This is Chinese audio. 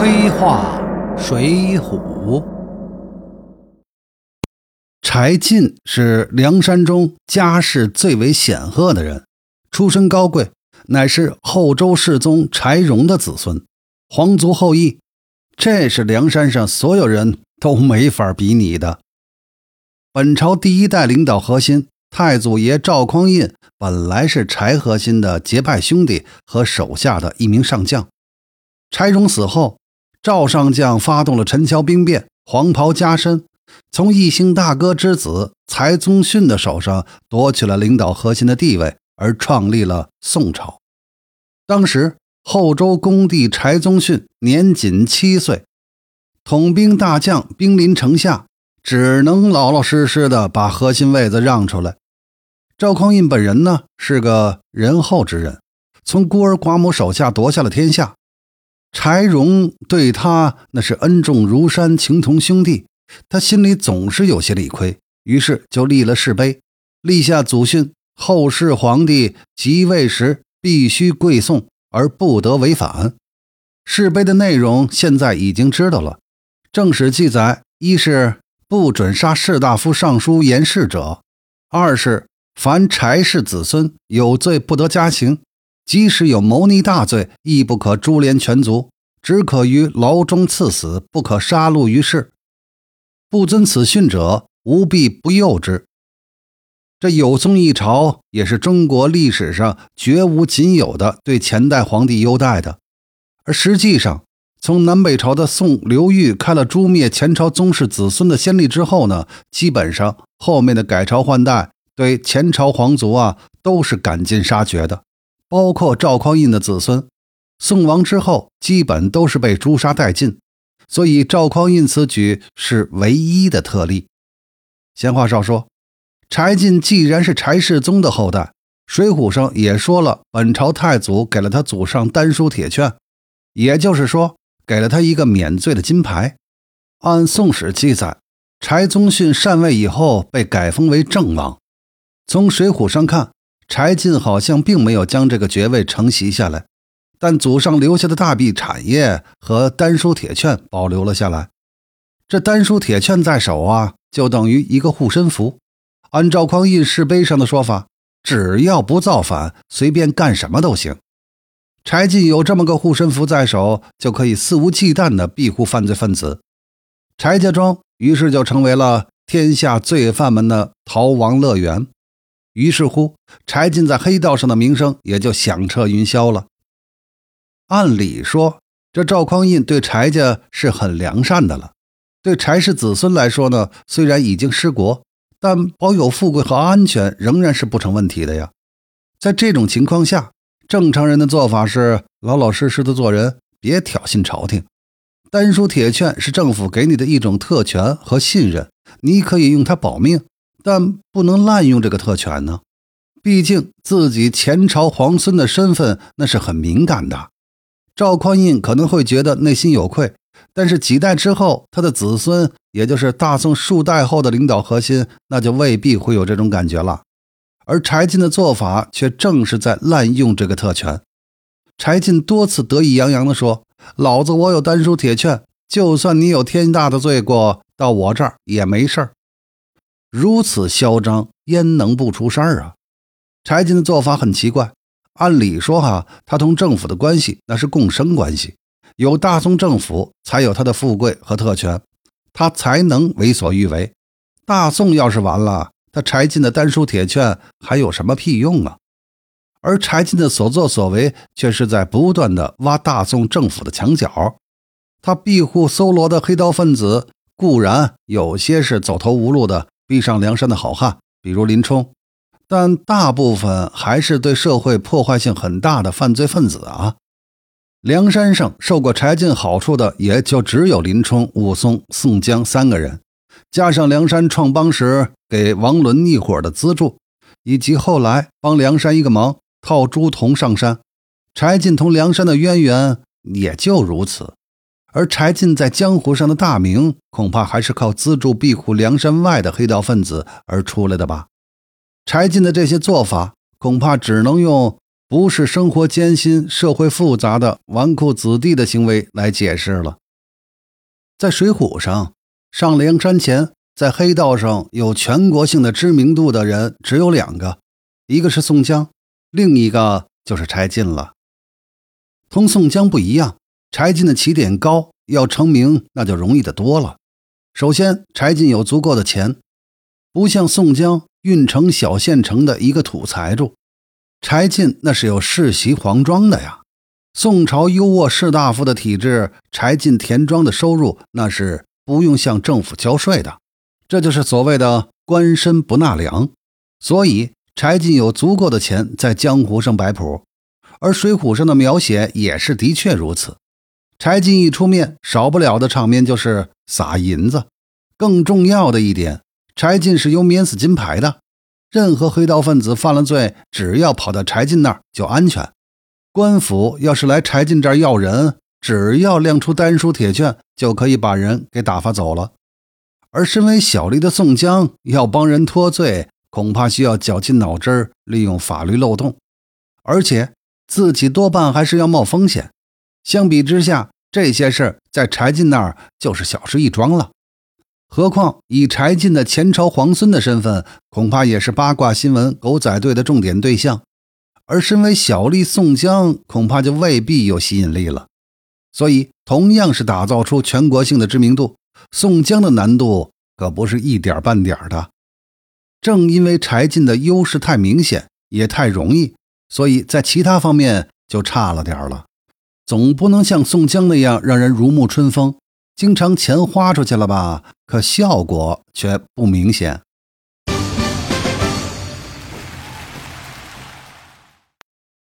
黑话水浒。柴进是梁山中家世最为显赫的人，出身高贵，乃是后周世宗柴荣的子孙，皇族后裔。这是梁山上所有人都没法比拟的。本朝第一代领导核心太祖爷赵匡胤，本来是柴核心的结拜兄弟和手下的一名上将。柴荣死后，赵上将发动了陈桥兵变，黄袍加身，从义兴大哥之子柴宗训的手上夺取了领导核心的地位，而创立了宋朝。当时。后周恭帝柴宗训年仅七岁，统兵大将，兵临城下，只能老老实实的把核心位子让出来。赵匡胤本人呢，是个仁厚之人，从孤儿寡母手下夺下了天下。柴荣对他那是恩重如山，情同兄弟，他心里总是有些理亏，于是就立了誓碑，立下祖训：后世皇帝即位时必须跪送。而不得违反。誓碑的内容现在已经知道了。正史记载：一是不准杀士大夫、尚书、言事者；二是凡柴氏子孙有罪不得加刑，即使有谋逆大罪，亦不可株连全族，只可于牢中赐死，不可杀戮于世。不遵此训者，吾必不诱之。这有宋一朝也是中国历史上绝无仅有的对前代皇帝优待的，而实际上，从南北朝的宋刘裕开了诛灭前朝宗室子孙的先例之后呢，基本上后面的改朝换代对前朝皇族啊都是赶尽杀绝的，包括赵匡胤的子孙，宋亡之后基本都是被诛杀殆尽，所以赵匡胤此举是唯一的特例。闲话少说。柴进既然是柴世宗的后代，《水浒》上也说了，本朝太祖给了他祖上丹书铁券，也就是说，给了他一个免罪的金牌。按《宋史》记载，柴宗训禅位以后被改封为郑王。从《水浒》上看，柴进好像并没有将这个爵位承袭下来，但祖上留下的大笔产业和丹书铁券保留了下来。这丹书铁券在手啊，就等于一个护身符。按赵匡胤誓碑上的说法，只要不造反，随便干什么都行。柴进有这么个护身符在手，就可以肆无忌惮地庇护犯罪分子。柴家庄于是就成为了天下罪犯们的逃亡乐园。于是乎，柴进在黑道上的名声也就响彻云霄了。按理说，这赵匡胤对柴家是很良善的了。对柴氏子孙来说呢，虽然已经失国。但保有富贵和安全仍然是不成问题的呀。在这种情况下，正常人的做法是老老实实的做人，别挑衅朝廷。丹书铁券是政府给你的一种特权和信任，你可以用它保命，但不能滥用这个特权呢。毕竟自己前朝皇孙的身份那是很敏感的。赵匡胤可能会觉得内心有愧。但是几代之后，他的子孙，也就是大宋数代后的领导核心，那就未必会有这种感觉了。而柴进的做法，却正是在滥用这个特权。柴进多次得意洋洋地说：“老子我有丹书铁券，就算你有天大的罪过，到我这儿也没事儿。”如此嚣张，焉能不出事儿啊？柴进的做法很奇怪。按理说，哈，他同政府的关系那是共生关系。有大宋政府，才有他的富贵和特权，他才能为所欲为。大宋要是完了，他柴进的丹书铁券还有什么屁用啊？而柴进的所作所为，却是在不断的挖大宋政府的墙角。他庇护搜罗的黑道分子，固然有些是走投无路的逼上梁山的好汉，比如林冲，但大部分还是对社会破坏性很大的犯罪分子啊。梁山上受过柴进好处的，也就只有林冲、武松、宋江三个人，加上梁山创帮时给王伦一伙的资助，以及后来帮梁山一个忙，套朱仝上山。柴进同梁山的渊源也就如此。而柴进在江湖上的大名，恐怕还是靠资助庇护梁山外的黑道分子而出来的吧。柴进的这些做法，恐怕只能用不是生活艰辛、社会复杂的纨绔子弟的行为来解释了。在《水浒》上，上梁山前在黑道上有全国性的知名度的人只有两个，一个是宋江，另一个就是柴进了。同宋江不一样，柴进的起点高，要成名那就容易的多了。首先，柴进有足够的钱，不像宋江运城小县城的一个土财主，柴进那是有世袭皇庄的呀。宋朝优渥士大夫的体制，柴进田庄的收入那是不用向政府交税的，这就是所谓的官绅不纳粮。所以柴进有足够的钱在江湖上摆谱，而《水浒》上的描写也是的确如此。柴进一出面，少不了的场面就是撒银子。更重要的一点，柴进是有免死金牌的，任何黑道分子犯了罪，只要跑到柴进那儿就安全。官府要是来柴进这儿要人，只要亮出丹书铁券，就可以把人给打发走了。而身为小吏的宋江要帮人脱罪，恐怕需要绞尽脑汁利用法律漏洞，而且自己多半还是要冒风险。相比之下，这些事儿在柴进那儿就是小事一桩了。何况以柴进的前朝皇孙的身份，恐怕也是八卦新闻狗仔队的重点对象。而身为小吏宋江，恐怕就未必有吸引力了。所以，同样是打造出全国性的知名度，宋江的难度可不是一点半点的。正因为柴进的优势太明显，也太容易，所以在其他方面就差了点了。总不能像宋江那样让人如沐春风，经常钱花出去了吧，可效果却不明显。